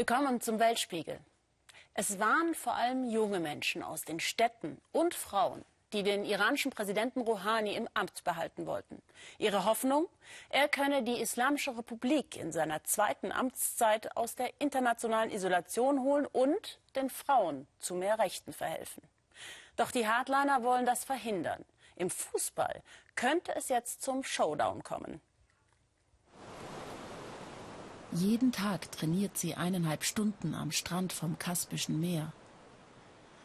Willkommen zum Weltspiegel. Es waren vor allem junge Menschen aus den Städten und Frauen, die den iranischen Präsidenten Rouhani im Amt behalten wollten. Ihre Hoffnung, er könne die Islamische Republik in seiner zweiten Amtszeit aus der internationalen Isolation holen und den Frauen zu mehr Rechten verhelfen. Doch die Hardliner wollen das verhindern. Im Fußball könnte es jetzt zum Showdown kommen. Jeden Tag trainiert sie eineinhalb Stunden am Strand vom Kaspischen Meer.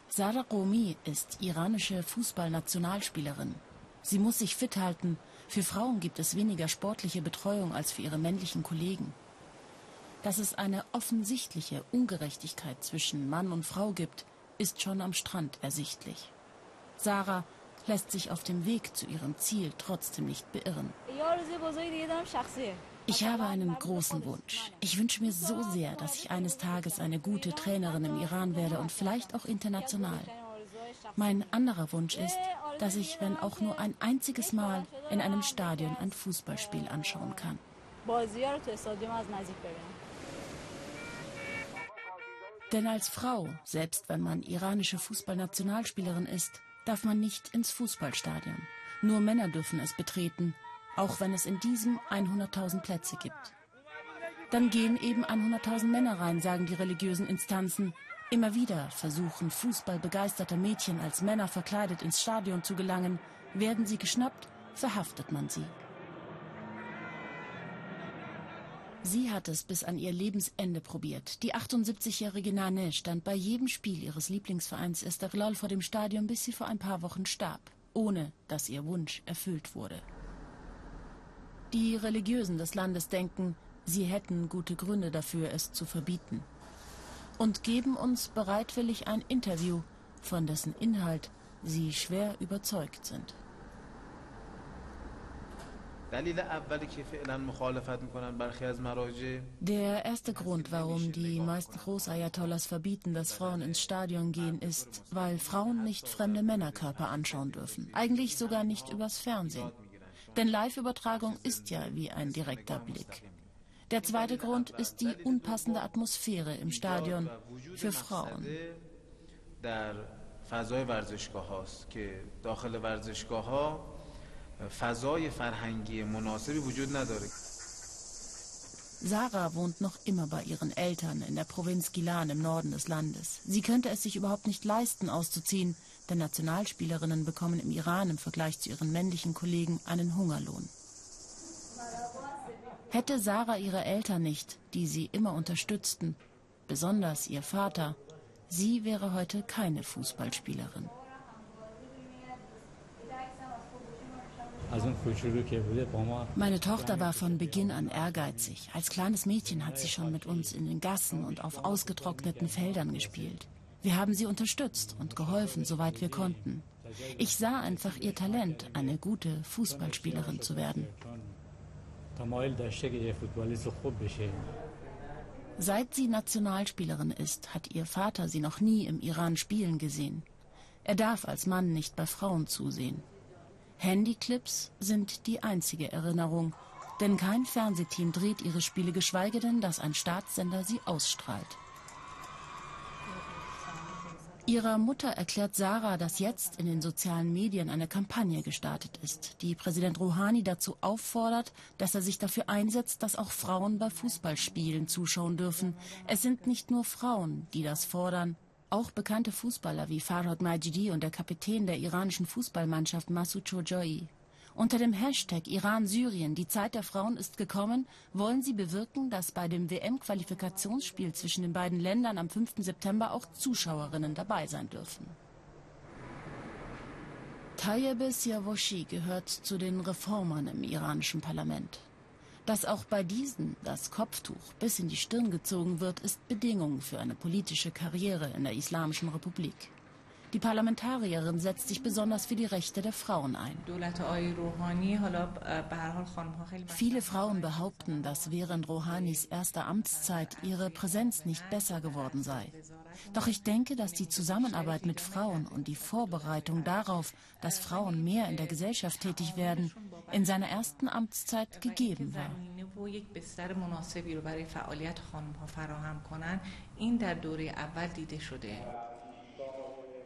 Sarah Romi ist iranische Fußballnationalspielerin. Sie muss sich fit halten. Für Frauen gibt es weniger sportliche Betreuung als für ihre männlichen Kollegen. Dass es eine offensichtliche Ungerechtigkeit zwischen Mann und Frau gibt, ist schon am Strand ersichtlich. Sarah lässt sich auf dem Weg zu ihrem Ziel trotzdem nicht beirren. Ich habe einen großen Wunsch. Ich wünsche mir so sehr, dass ich eines Tages eine gute Trainerin im Iran werde und vielleicht auch international. Mein anderer Wunsch ist, dass ich, wenn auch nur ein einziges Mal, in einem Stadion ein Fußballspiel anschauen kann. Denn als Frau, selbst wenn man iranische Fußballnationalspielerin ist, darf man nicht ins Fußballstadion. Nur Männer dürfen es betreten, auch wenn es in diesem 100.000 Plätze gibt. Dann gehen eben 100.000 Männer rein, sagen die religiösen Instanzen. Immer wieder versuchen fußballbegeisterte Mädchen als Männer verkleidet ins Stadion zu gelangen. Werden sie geschnappt, verhaftet man sie. Sie hat es bis an ihr Lebensende probiert. Die 78-jährige Nane stand bei jedem Spiel ihres Lieblingsvereins Esteghlal vor dem Stadion, bis sie vor ein paar Wochen starb, ohne dass ihr Wunsch erfüllt wurde. Die Religiösen des Landes denken, sie hätten gute Gründe dafür, es zu verbieten. Und geben uns bereitwillig ein Interview, von dessen Inhalt sie schwer überzeugt sind. Der erste Grund, warum die meisten Großayatollahs verbieten, dass Frauen ins Stadion gehen, ist, weil Frauen nicht fremde Männerkörper anschauen dürfen. Eigentlich sogar nicht übers Fernsehen. Denn Live-Übertragung ist ja wie ein direkter Blick. Der zweite Grund ist die unpassende Atmosphäre im Stadion für Frauen. فضای ورزشگاه هاست که داخل ورزشگاه ها فضای فرهنگی مناسبی وجود نداره. Sarah wohnt noch immer bei ihren Eltern in der Provinz Gilan im Norden des Landes. Sie könnte es sich überhaupt nicht leisten, auszuziehen, denn Nationalspielerinnen bekommen im Iran im Vergleich zu ihren männlichen Kollegen einen Hungerlohn. Hätte Sarah ihre Eltern nicht, die sie immer unterstützten, besonders ihr Vater, sie wäre heute keine Fußballspielerin. Meine Tochter war von Beginn an ehrgeizig. Als kleines Mädchen hat sie schon mit uns in den Gassen und auf ausgetrockneten Feldern gespielt. Wir haben sie unterstützt und geholfen, soweit wir konnten. Ich sah einfach ihr Talent, eine gute Fußballspielerin zu werden. Seit sie Nationalspielerin ist, hat ihr Vater sie noch nie im Iran spielen gesehen. Er darf als Mann nicht bei Frauen zusehen. Handyclips sind die einzige Erinnerung, denn kein Fernsehteam dreht ihre Spiele, geschweige denn, dass ein Staatssender sie ausstrahlt. Ihrer Mutter erklärt Sarah, dass jetzt in den sozialen Medien eine Kampagne gestartet ist, die Präsident Rouhani dazu auffordert, dass er sich dafür einsetzt, dass auch Frauen bei Fußballspielen zuschauen dürfen. Es sind nicht nur Frauen, die das fordern, auch bekannte Fußballer wie Farhad Majidi und der Kapitän der iranischen Fußballmannschaft Masoud Chojoi. Unter dem Hashtag Iran-Syrien, die Zeit der Frauen ist gekommen, wollen sie bewirken, dass bei dem WM-Qualifikationsspiel zwischen den beiden Ländern am 5. September auch Zuschauerinnen dabei sein dürfen. Tayyip Siavoshi gehört zu den Reformern im iranischen Parlament. Dass auch bei diesen das Kopftuch bis in die Stirn gezogen wird, ist Bedingung für eine politische Karriere in der Islamischen Republik. Die Parlamentarierin setzt sich besonders für die Rechte der Frauen ein. Viele Frauen behaupten, dass während Rouhanis erster Amtszeit ihre Präsenz nicht besser geworden sei. Doch ich denke, dass die Zusammenarbeit mit Frauen und die Vorbereitung darauf, dass Frauen mehr in der Gesellschaft tätig werden, in seiner ersten Amtszeit gegeben war.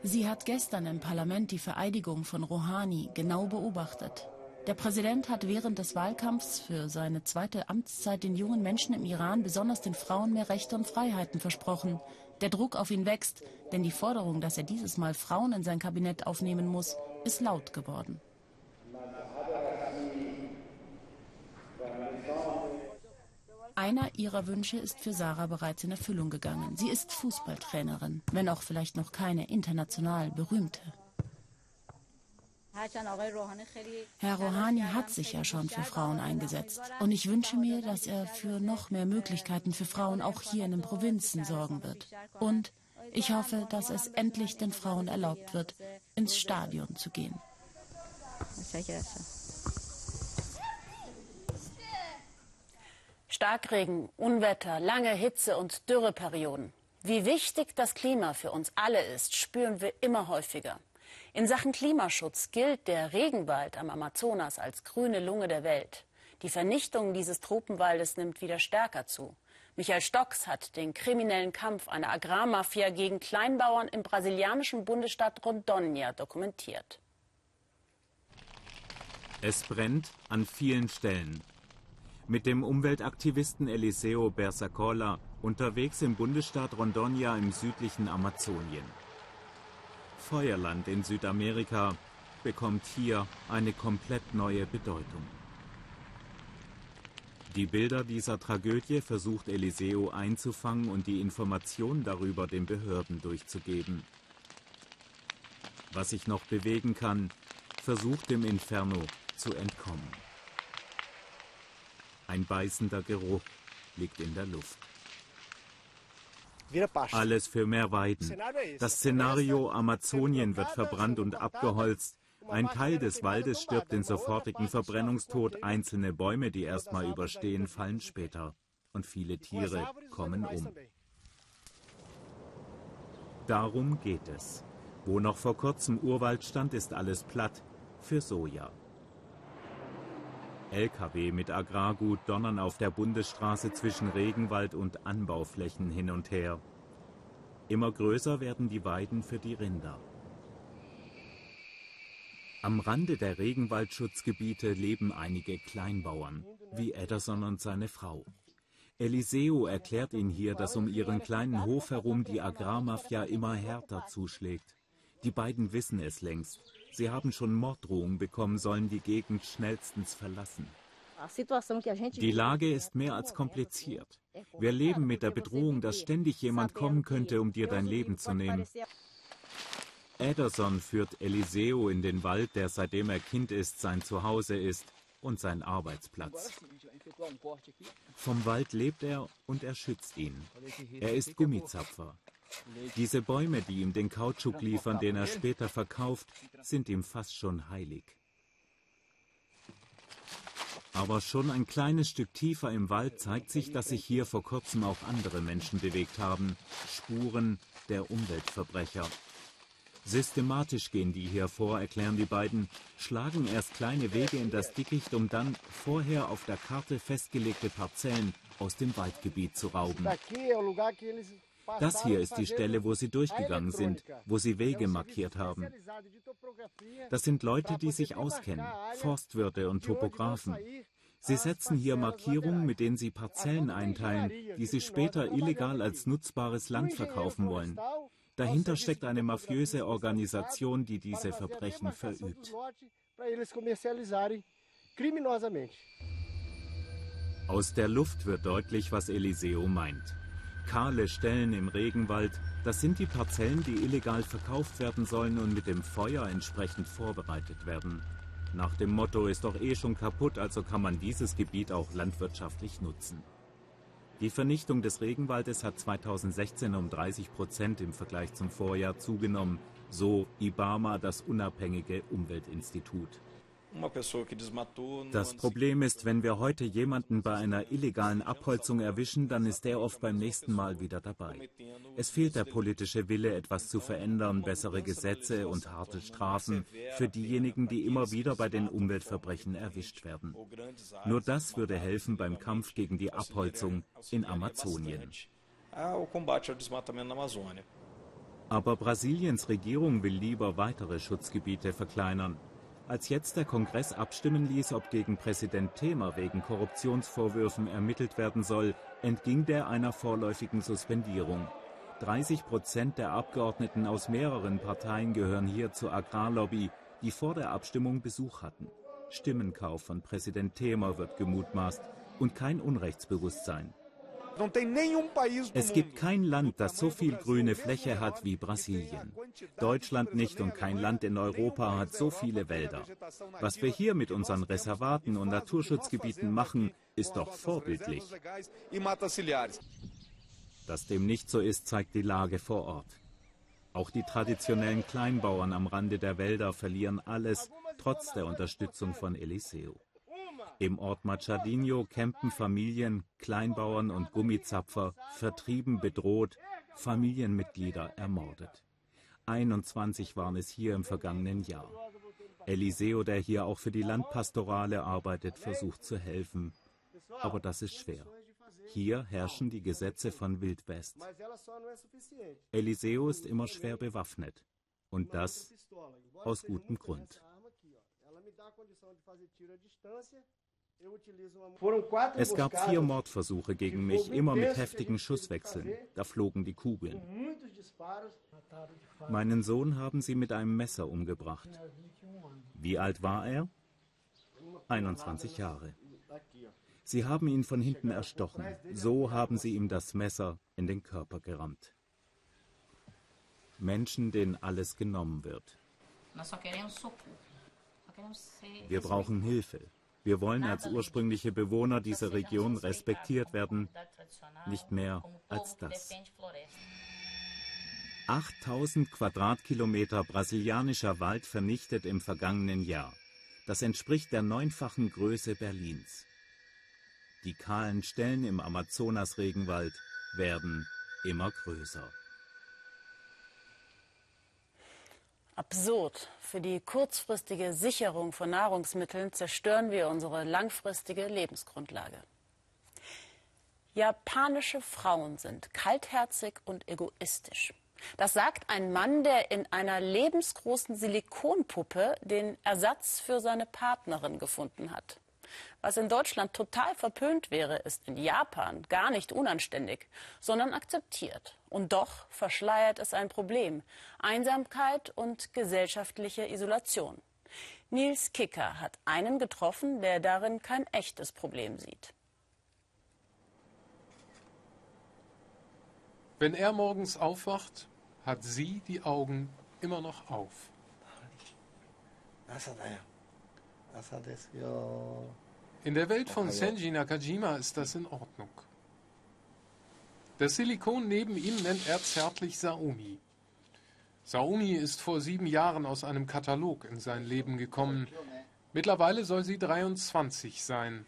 Sie hat gestern im Parlament die Vereidigung von Rouhani genau beobachtet. Der Präsident hat während des Wahlkampfs für seine zweite Amtszeit den jungen Menschen im Iran, besonders den Frauen, mehr Rechte und Freiheiten versprochen. Der Druck auf ihn wächst, denn die Forderung, dass er dieses Mal Frauen in sein Kabinett aufnehmen muss, ist laut geworden. Einer ihrer Wünsche ist für Sarah bereits in Erfüllung gegangen. Sie ist Fußballtrainerin, wenn auch vielleicht noch keine international berühmte. Herr Rouhani hat sich ja schon für Frauen eingesetzt. Und ich wünsche mir, dass er für noch mehr Möglichkeiten für Frauen auch hier in den Provinzen sorgen wird. Und ich hoffe, dass es endlich den Frauen erlaubt wird, ins Stadion zu gehen. Starkregen, Unwetter, lange Hitze und Dürreperioden. Wie wichtig das Klima für uns alle ist, spüren wir immer häufiger. In Sachen Klimaschutz gilt der Regenwald am Amazonas als grüne Lunge der Welt. Die Vernichtung dieses Tropenwaldes nimmt wieder stärker zu. Michael Stocks hat den kriminellen Kampf einer Agrarmafia gegen Kleinbauern im brasilianischen Bundesstaat Rondônia dokumentiert. Es brennt an vielen Stellen mit dem Umweltaktivisten Eliseo Bersacola unterwegs im Bundesstaat Rondônia im südlichen Amazonien. Feuerland in Südamerika bekommt hier eine komplett neue Bedeutung. Die Bilder dieser Tragödie versucht Eliseo einzufangen und die Informationen darüber den Behörden durchzugeben. Was sich noch bewegen kann, versucht dem Inferno zu entkommen. Ein beißender Geruch liegt in der Luft. Alles für mehr Weiden. Das Szenario Amazonien wird verbrannt und abgeholzt. Ein Teil des Waldes stirbt den sofortigen Verbrennungstod. Einzelne Bäume, die erstmal überstehen, fallen später. Und viele Tiere kommen um. Darum geht es. Wo noch vor kurzem Urwald stand, ist alles platt für Soja. Lkw mit Agrargut donnern auf der Bundesstraße zwischen Regenwald und Anbauflächen hin und her. Immer größer werden die Weiden für die Rinder. Am Rande der Regenwaldschutzgebiete leben einige Kleinbauern, wie Ederson und seine Frau. Eliseo erklärt ihnen hier, dass um ihren kleinen Hof herum die Agrarmafia immer härter zuschlägt. Die beiden wissen es längst. Sie haben schon Morddrohungen bekommen, sollen die Gegend schnellstens verlassen. Die Lage ist mehr als kompliziert. Wir leben mit der Bedrohung, dass ständig jemand kommen könnte, um dir dein Leben zu nehmen. Ederson führt Eliseo in den Wald, der seitdem er Kind ist, sein Zuhause ist und sein Arbeitsplatz. Vom Wald lebt er und er schützt ihn. Er ist Gummizapfer. Diese Bäume, die ihm den Kautschuk liefern, den er später verkauft, sind ihm fast schon heilig. Aber schon ein kleines Stück tiefer im Wald zeigt sich, dass sich hier vor kurzem auch andere Menschen bewegt haben. Spuren der Umweltverbrecher. Systematisch gehen die hier vor, erklären die beiden, schlagen erst kleine Wege in das Dickicht, um dann vorher auf der Karte festgelegte Parzellen aus dem Waldgebiet zu rauben. Das hier ist die Stelle, wo sie durchgegangen sind, wo sie Wege markiert haben. Das sind Leute, die sich auskennen, Forstwirte und Topografen. Sie setzen hier Markierungen, mit denen sie Parzellen einteilen, die sie später illegal als nutzbares Land verkaufen wollen. Dahinter steckt eine mafiöse Organisation, die diese Verbrechen verübt. Aus der Luft wird deutlich, was Eliseo meint. Kahle Stellen im Regenwald, das sind die Parzellen, die illegal verkauft werden sollen und mit dem Feuer entsprechend vorbereitet werden. Nach dem Motto ist doch eh schon kaputt, also kann man dieses Gebiet auch landwirtschaftlich nutzen. Die Vernichtung des Regenwaldes hat 2016 um 30 Prozent im Vergleich zum Vorjahr zugenommen. So IBAMA, das unabhängige Umweltinstitut. Das Problem ist, wenn wir heute jemanden bei einer illegalen Abholzung erwischen, dann ist der oft beim nächsten Mal wieder dabei. Es fehlt der politische Wille, etwas zu verändern, bessere Gesetze und harte Strafen für diejenigen, die immer wieder bei den Umweltverbrechen erwischt werden. Nur das würde helfen beim Kampf gegen die Abholzung in Amazonien. Aber Brasiliens Regierung will lieber weitere Schutzgebiete verkleinern. Als jetzt der Kongress abstimmen ließ, ob gegen Präsident Temer wegen Korruptionsvorwürfen ermittelt werden soll, entging der einer vorläufigen Suspendierung. 30 Prozent der Abgeordneten aus mehreren Parteien gehören hier zur Agrarlobby, die vor der Abstimmung Besuch hatten. Stimmenkauf von Präsident Temer wird gemutmaßt und kein Unrechtsbewusstsein. Es gibt kein Land, das so viel grüne Fläche hat wie Brasilien. Deutschland nicht und kein Land in Europa hat so viele Wälder. Was wir hier mit unseren Reservaten und Naturschutzgebieten machen, ist doch vorbildlich. Dass dem nicht so ist, zeigt die Lage vor Ort. Auch die traditionellen Kleinbauern am Rande der Wälder verlieren alles, trotz der Unterstützung von Eliseo. Im Ort Machadinho campen Familien, Kleinbauern und Gummizapfer, vertrieben, bedroht, Familienmitglieder ermordet. 21 waren es hier im vergangenen Jahr. Eliseo, der hier auch für die Landpastorale arbeitet, versucht zu helfen. Aber das ist schwer. Hier herrschen die Gesetze von Wildwest. Eliseo ist immer schwer bewaffnet. Und das aus gutem Grund. Es gab vier Mordversuche gegen mich, immer mit heftigen Schusswechseln. Da flogen die Kugeln. Meinen Sohn haben sie mit einem Messer umgebracht. Wie alt war er? 21 Jahre. Sie haben ihn von hinten erstochen. So haben sie ihm das Messer in den Körper gerammt. Menschen, denen alles genommen wird. Wir brauchen Hilfe. Wir wollen als ursprüngliche Bewohner dieser Region respektiert werden, nicht mehr als das. 8000 Quadratkilometer brasilianischer Wald vernichtet im vergangenen Jahr. Das entspricht der neunfachen Größe Berlins. Die kahlen Stellen im Amazonas-Regenwald werden immer größer. Absurd. Für die kurzfristige Sicherung von Nahrungsmitteln zerstören wir unsere langfristige Lebensgrundlage. Japanische Frauen sind kaltherzig und egoistisch. Das sagt ein Mann, der in einer lebensgroßen Silikonpuppe den Ersatz für seine Partnerin gefunden hat. Was in Deutschland total verpönt wäre, ist in Japan gar nicht unanständig, sondern akzeptiert. Und doch verschleiert es ein Problem. Einsamkeit und gesellschaftliche Isolation. Nils Kicker hat einen getroffen, der darin kein echtes Problem sieht. Wenn er morgens aufwacht, hat sie die Augen immer noch auf. In der Welt von Senji Nakajima ist das in Ordnung. Das Silikon neben ihm nennt er zärtlich Saomi. Saomi ist vor sieben Jahren aus einem Katalog in sein Leben gekommen. Mittlerweile soll sie 23 sein.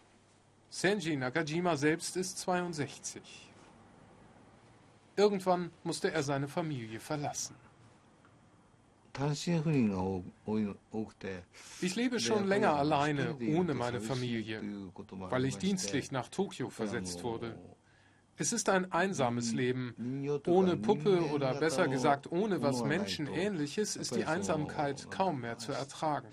Senji Nakajima selbst ist 62. Irgendwann musste er seine Familie verlassen. Ich lebe schon länger alleine, ohne meine Familie, weil ich dienstlich nach Tokio versetzt wurde. Es ist ein einsames Leben. Ohne Puppe oder besser gesagt ohne was Menschenähnliches ist die Einsamkeit kaum mehr zu ertragen.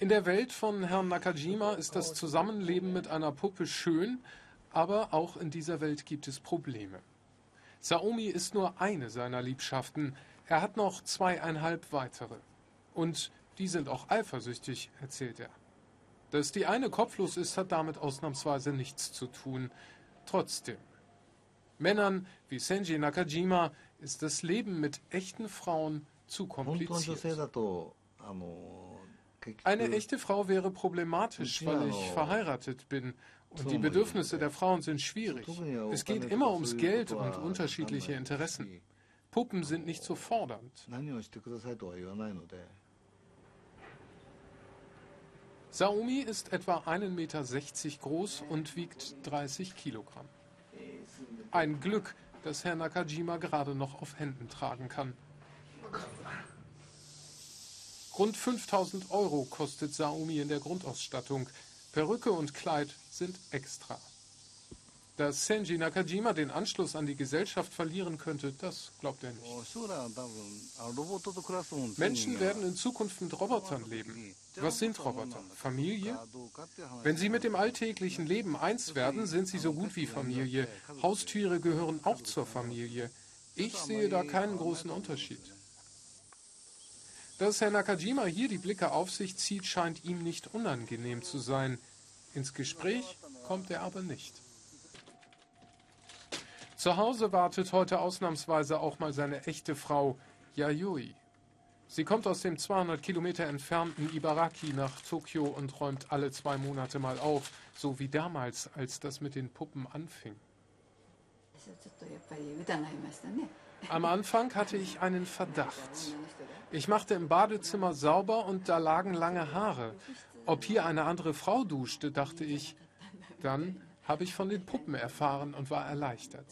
In der Welt von Herrn Nakajima ist das Zusammenleben mit einer Puppe schön, aber auch in dieser Welt gibt es Probleme. Saomi ist nur eine seiner Liebschaften. Er hat noch zweieinhalb weitere. Und die sind auch eifersüchtig, erzählt er. Dass die eine kopflos ist, hat damit ausnahmsweise nichts zu tun. Trotzdem. Männern wie Senji Nakajima ist das Leben mit echten Frauen zu kompliziert. Eine echte Frau wäre problematisch, weil ich verheiratet bin und die Bedürfnisse der Frauen sind schwierig. Es geht immer ums Geld und unterschiedliche Interessen. Puppen sind nicht so fordernd. Saomi ist etwa 1,60 Meter groß und wiegt 30 Kilogramm. Ein Glück, dass Herr Nakajima gerade noch auf Händen tragen kann. Rund 5000 Euro kostet Saomi in der Grundausstattung. Perücke und Kleid sind extra. Dass Senji Nakajima den Anschluss an die Gesellschaft verlieren könnte, das glaubt er nicht. Menschen werden in Zukunft mit Robotern leben. Was sind Roboter? Familie? Wenn sie mit dem alltäglichen Leben eins werden, sind sie so gut wie Familie. Haustiere gehören auch zur Familie. Ich sehe da keinen großen Unterschied. Dass Herr Nakajima hier die Blicke auf sich zieht, scheint ihm nicht unangenehm zu sein. Ins Gespräch kommt er aber nicht. Zu Hause wartet heute ausnahmsweise auch mal seine echte Frau Yayoi. Sie kommt aus dem 200 Kilometer entfernten Ibaraki nach Tokio und räumt alle zwei Monate mal auf, so wie damals, als das mit den Puppen anfing. Am Anfang hatte ich einen Verdacht. Ich machte im Badezimmer sauber und da lagen lange Haare. Ob hier eine andere Frau duschte, dachte ich. Dann habe ich von den Puppen erfahren und war erleichtert.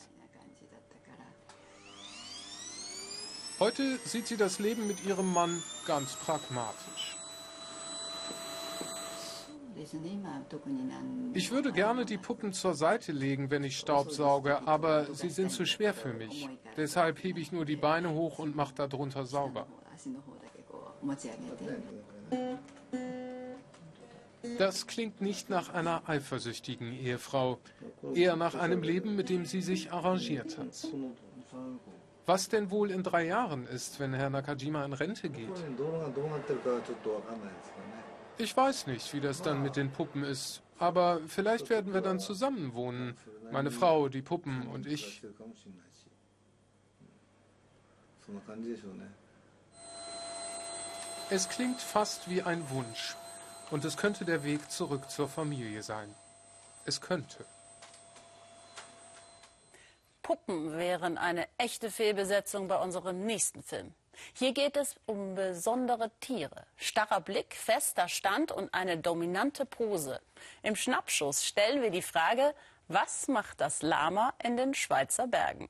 Heute sieht sie das Leben mit ihrem Mann ganz pragmatisch. Ich würde gerne die Puppen zur Seite legen, wenn ich Staub sauge, aber sie sind zu schwer für mich. Deshalb hebe ich nur die Beine hoch und mache darunter sauber. Das klingt nicht nach einer eifersüchtigen Ehefrau, eher nach einem Leben, mit dem sie sich arrangiert hat. Was denn wohl in drei Jahren ist, wenn Herr Nakajima in Rente geht? Ich weiß nicht, wie das dann mit den Puppen ist. Aber vielleicht werden wir dann zusammen wohnen. Meine Frau, die Puppen und ich. Es klingt fast wie ein Wunsch. Und es könnte der Weg zurück zur Familie sein. Es könnte. Puppen wären eine echte Fehlbesetzung bei unserem nächsten Film. Hier geht es um besondere Tiere. Starrer Blick, fester Stand und eine dominante Pose. Im Schnappschuss stellen wir die Frage, was macht das Lama in den Schweizer Bergen?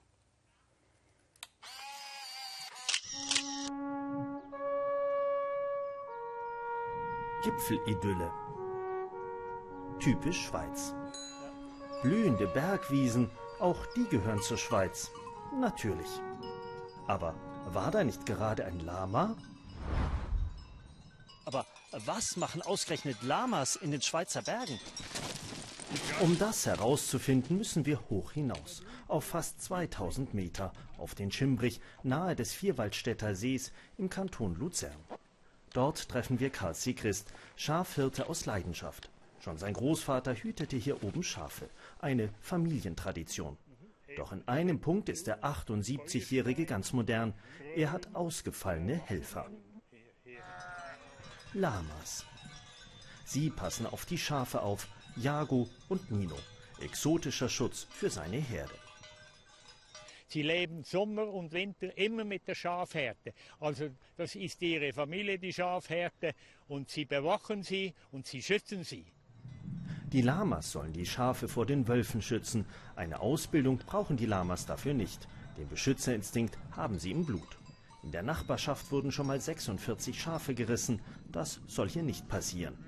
Gipfelidylle. Typisch Schweiz. Blühende Bergwiesen, auch die gehören zur Schweiz. Natürlich. Aber war da nicht gerade ein Lama? Aber was machen ausgerechnet Lamas in den Schweizer Bergen? Um das herauszufinden, müssen wir hoch hinaus, auf fast 2000 Meter, auf den Schimbrich, nahe des Vierwaldstätter Sees im Kanton Luzern. Dort treffen wir Karl Sigrist, Schafhirte aus Leidenschaft. Schon sein Großvater hütete hier oben Schafe, eine Familientradition. Doch in einem Punkt ist der 78-Jährige ganz modern. Er hat ausgefallene Helfer. Lamas. Sie passen auf die Schafe auf, Jago und Nino. Exotischer Schutz für seine Herde. Sie leben Sommer und Winter immer mit der Schafherde. Also das ist ihre Familie, die Schafherde, und sie bewachen sie und sie schützen sie. Die Lamas sollen die Schafe vor den Wölfen schützen. Eine Ausbildung brauchen die Lamas dafür nicht. Den Beschützerinstinkt haben sie im Blut. In der Nachbarschaft wurden schon mal 46 Schafe gerissen. Das soll hier nicht passieren.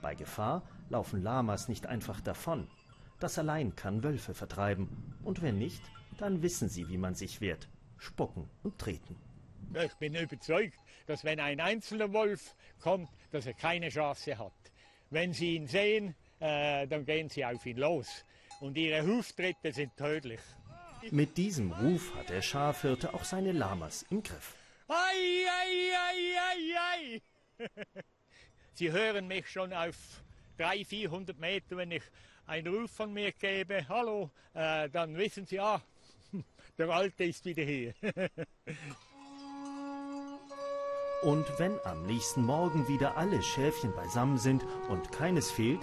Bei Gefahr laufen Lamas nicht einfach davon. Das allein kann Wölfe vertreiben. Und wenn nicht, dann wissen sie, wie man sich wehrt. Spucken und treten. Ich bin überzeugt, dass wenn ein einzelner Wolf kommt, dass er keine Chance hat. Wenn Sie ihn sehen, äh, dann gehen sie auf ihn los. Und ihre Huftritte sind tödlich. Mit diesem Ruf hat der Schafhirte auch seine Lamas im Griff. Ei, ei, ei, ei, ei. Sie hören mich schon auf 300, 400 Meter, wenn ich einen Ruf von mir gebe, hallo, äh, dann wissen Sie, ah, der Alte ist wieder hier. und wenn am nächsten Morgen wieder alle Schäfchen beisammen sind und keines fehlt,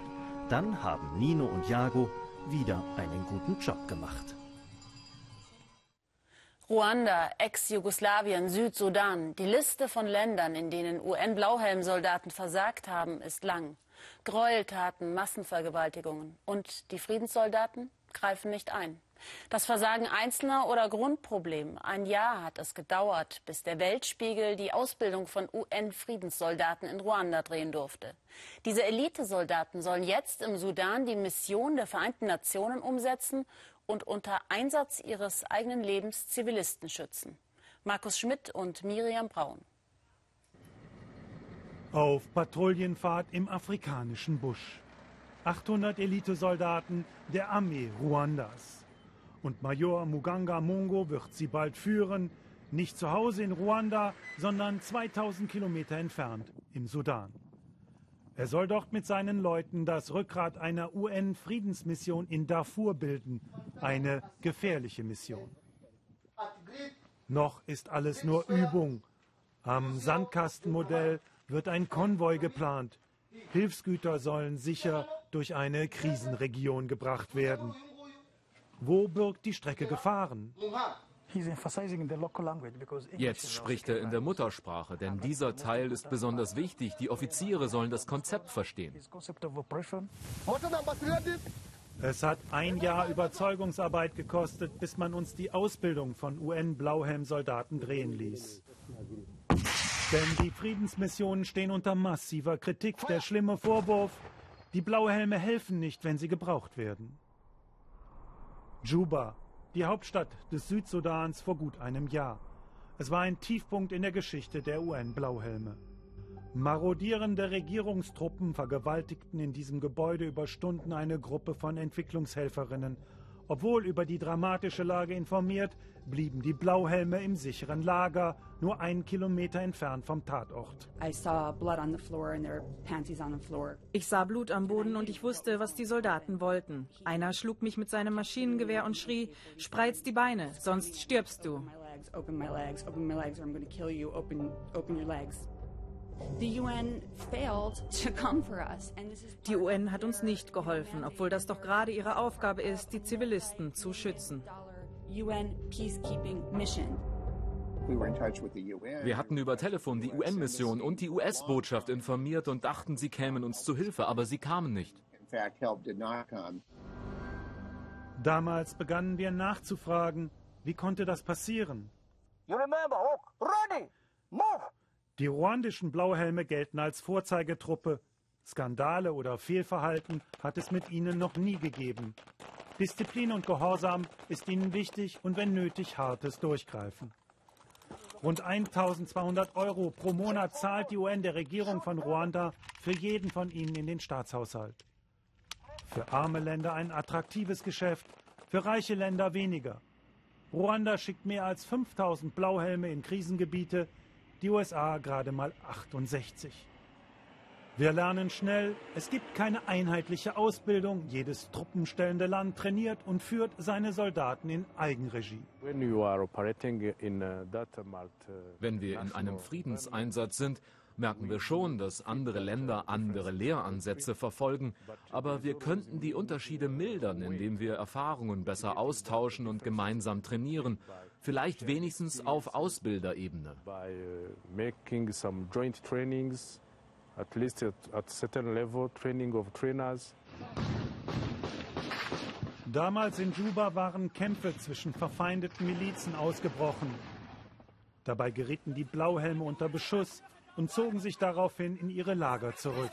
dann haben Nino und Jago wieder einen guten Job gemacht. Ruanda, Ex-Jugoslawien, Südsudan. Die Liste von Ländern, in denen UN-Blauhelmsoldaten versagt haben, ist lang. Gräueltaten, Massenvergewaltigungen. Und die Friedenssoldaten greifen nicht ein. Das Versagen Einzelner oder Grundproblem. Ein Jahr hat es gedauert, bis der Weltspiegel die Ausbildung von UN-Friedenssoldaten in Ruanda drehen durfte. Diese Elitesoldaten sollen jetzt im Sudan die Mission der Vereinten Nationen umsetzen und unter Einsatz ihres eigenen Lebens Zivilisten schützen. Markus Schmidt und Miriam Braun. Auf Patrouillenfahrt im afrikanischen Busch. 800 Elitesoldaten der Armee Ruandas. Und Major Muganga Mungo wird sie bald führen, nicht zu Hause in Ruanda, sondern 2000 Kilometer entfernt im Sudan. Er soll dort mit seinen Leuten das Rückgrat einer UN-Friedensmission in Darfur bilden. Eine gefährliche Mission. Noch ist alles nur Übung. Am Sandkastenmodell wird ein Konvoi geplant. Hilfsgüter sollen sicher durch eine Krisenregion gebracht werden. Wo birgt die Strecke Gefahren? Jetzt spricht er in der Muttersprache, denn dieser Teil ist besonders wichtig. Die Offiziere sollen das Konzept verstehen. Es hat ein Jahr Überzeugungsarbeit gekostet, bis man uns die Ausbildung von UN-Blauhelm-Soldaten drehen ließ. Denn die Friedensmissionen stehen unter massiver Kritik. Der schlimme Vorwurf, die Blauhelme helfen nicht, wenn sie gebraucht werden. Juba, die Hauptstadt des Südsudans vor gut einem Jahr. Es war ein Tiefpunkt in der Geschichte der UN-Blauhelme. Marodierende Regierungstruppen vergewaltigten in diesem Gebäude über Stunden eine Gruppe von Entwicklungshelferinnen. Obwohl über die dramatische Lage informiert, blieben die Blauhelme im sicheren Lager, nur einen Kilometer entfernt vom Tatort. Ich sah Blut am Boden und ich wusste, was die Soldaten wollten. Einer schlug mich mit seinem Maschinengewehr und schrie, spreiz die Beine, sonst stirbst du. Die UN hat uns nicht geholfen, obwohl das doch gerade ihre Aufgabe ist, die Zivilisten zu schützen. Wir hatten über Telefon die UN-Mission und die US-Botschaft informiert und dachten, sie kämen uns zu Hilfe, aber sie kamen nicht. Damals begannen wir nachzufragen, wie konnte das passieren? Die ruandischen Blauhelme gelten als Vorzeigetruppe. Skandale oder Fehlverhalten hat es mit ihnen noch nie gegeben. Disziplin und Gehorsam ist ihnen wichtig und wenn nötig hartes Durchgreifen. Rund 1200 Euro pro Monat zahlt die UN der Regierung von Ruanda für jeden von ihnen in den Staatshaushalt. Für arme Länder ein attraktives Geschäft, für reiche Länder weniger. Ruanda schickt mehr als 5000 Blauhelme in Krisengebiete, die USA gerade mal 68. Wir lernen schnell, es gibt keine einheitliche Ausbildung. Jedes truppenstellende Land trainiert und führt seine Soldaten in Eigenregie. Wenn wir in einem Friedenseinsatz sind, merken wir schon, dass andere Länder andere Lehransätze verfolgen. Aber wir könnten die Unterschiede mildern, indem wir Erfahrungen besser austauschen und gemeinsam trainieren. Vielleicht wenigstens auf Ausbilderebene. at least at, at certain level, training of trainers. Damals in Juba waren Kämpfe zwischen verfeindeten Milizen ausgebrochen. Dabei gerieten die Blauhelme unter Beschuss und zogen sich daraufhin in ihre Lager zurück.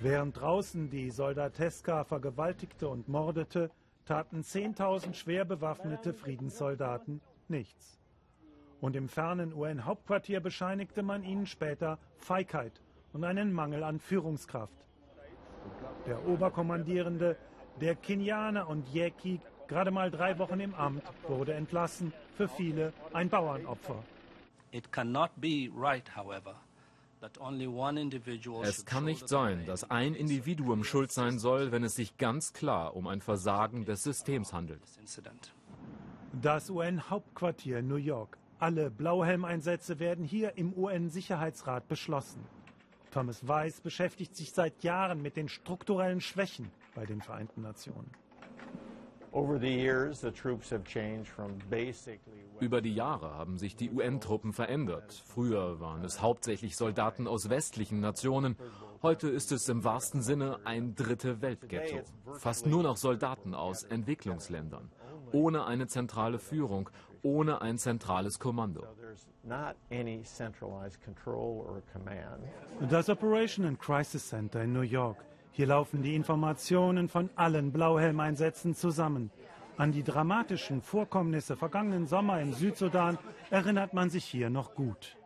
Während draußen die Soldateska vergewaltigte und mordete, taten 10.000 schwer bewaffnete Friedenssoldaten nichts. Und im fernen UN-Hauptquartier bescheinigte man ihnen später Feigheit und einen Mangel an Führungskraft. Der Oberkommandierende, der Kenianer und Yeki, gerade mal drei Wochen im Amt, wurde entlassen, für viele ein Bauernopfer. Es kann nicht sein, dass ein Individuum schuld sein soll, wenn es sich ganz klar um ein Versagen des Systems handelt. Das UN-Hauptquartier New York. Alle Blauhelmeinsätze werden hier im UN-Sicherheitsrat beschlossen. Thomas Weiss beschäftigt sich seit Jahren mit den strukturellen Schwächen bei den Vereinten Nationen. Über die Jahre haben sich die UN-Truppen verändert. Früher waren es hauptsächlich Soldaten aus westlichen Nationen. Heute ist es im wahrsten Sinne ein dritte Weltghetto. Fast nur noch Soldaten aus Entwicklungsländern. Ohne eine zentrale Führung, ohne ein zentrales Kommando. Das Operation and Crisis Center in New York. Hier laufen die Informationen von allen Blauhelmeinsätzen zusammen. An die dramatischen Vorkommnisse vergangenen Sommer im Südsudan erinnert man sich hier noch gut.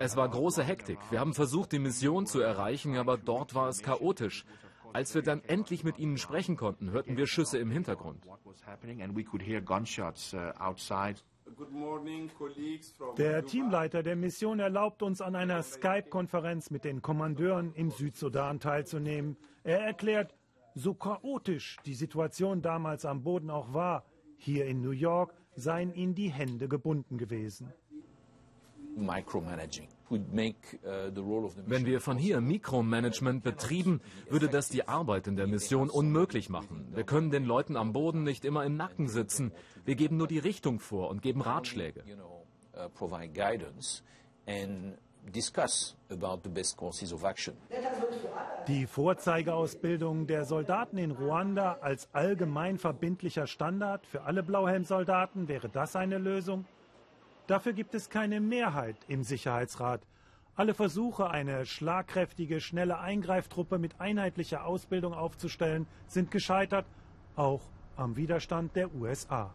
Es war große Hektik. Wir haben versucht, die Mission zu erreichen, aber dort war es chaotisch. Als wir dann endlich mit ihnen sprechen konnten, hörten wir Schüsse im Hintergrund. Der Teamleiter der Mission erlaubt uns an einer Skype-Konferenz mit den Kommandeuren im Südsudan teilzunehmen. Er erklärt, so chaotisch die Situation damals am Boden auch war, hier in New York seien ihnen die Hände gebunden gewesen. Uh, Wenn wir von hier Mikromanagement betrieben, würde das die Arbeit in der Mission unmöglich machen. Wir können den Leuten am Boden nicht immer im Nacken sitzen. Wir geben nur die Richtung vor und geben Ratschläge. Uh, die Vorzeigeausbildung der Soldaten in Ruanda als allgemein verbindlicher Standard für alle Blauhelmsoldaten, wäre das eine Lösung? Dafür gibt es keine Mehrheit im Sicherheitsrat. Alle Versuche, eine schlagkräftige, schnelle Eingreiftruppe mit einheitlicher Ausbildung aufzustellen, sind gescheitert, auch am Widerstand der USA.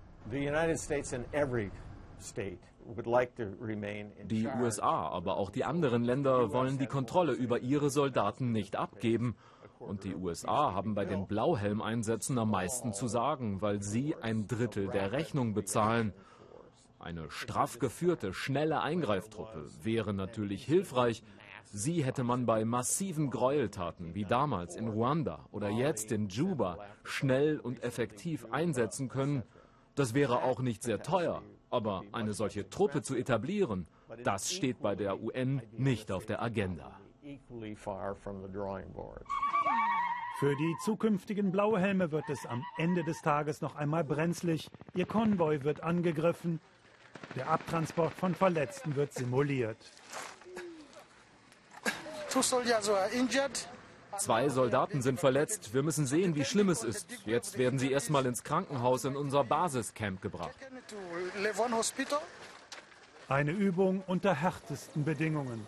Die USA, aber auch die anderen Länder wollen die Kontrolle über ihre Soldaten nicht abgeben. Und die USA haben bei den Blauhelmeinsätzen am meisten zu sagen, weil sie ein Drittel der Rechnung bezahlen. Eine straff geführte, schnelle Eingreiftruppe wäre natürlich hilfreich. Sie hätte man bei massiven Gräueltaten wie damals in Ruanda oder jetzt in Juba schnell und effektiv einsetzen können. Das wäre auch nicht sehr teuer. Aber eine solche Truppe zu etablieren, das steht bei der UN nicht auf der Agenda. Für die zukünftigen Blauhelme wird es am Ende des Tages noch einmal brenzlig. Ihr Konvoi wird angegriffen. Der Abtransport von Verletzten wird simuliert. Zwei Soldaten sind verletzt. Wir müssen sehen, wie schlimm es ist. Jetzt werden sie erstmal ins Krankenhaus in unser Basiscamp gebracht. Eine Übung unter härtesten Bedingungen.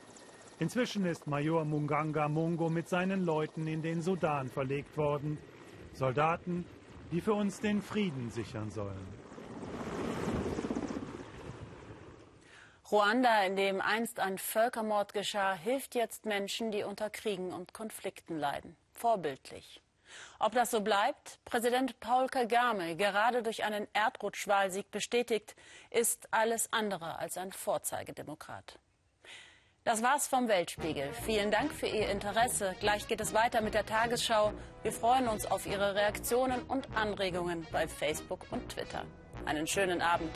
Inzwischen ist Major Munganga Mungo mit seinen Leuten in den Sudan verlegt worden. Soldaten, die für uns den Frieden sichern sollen. Ruanda, in dem einst ein Völkermord geschah, hilft jetzt Menschen, die unter Kriegen und Konflikten leiden. Vorbildlich. Ob das so bleibt, Präsident Paul Kagame gerade durch einen Erdrutschwahlsieg bestätigt, ist alles andere als ein Vorzeigedemokrat. Das war's vom Weltspiegel. Vielen Dank für Ihr Interesse. Gleich geht es weiter mit der Tagesschau. Wir freuen uns auf Ihre Reaktionen und Anregungen bei Facebook und Twitter. Einen schönen Abend.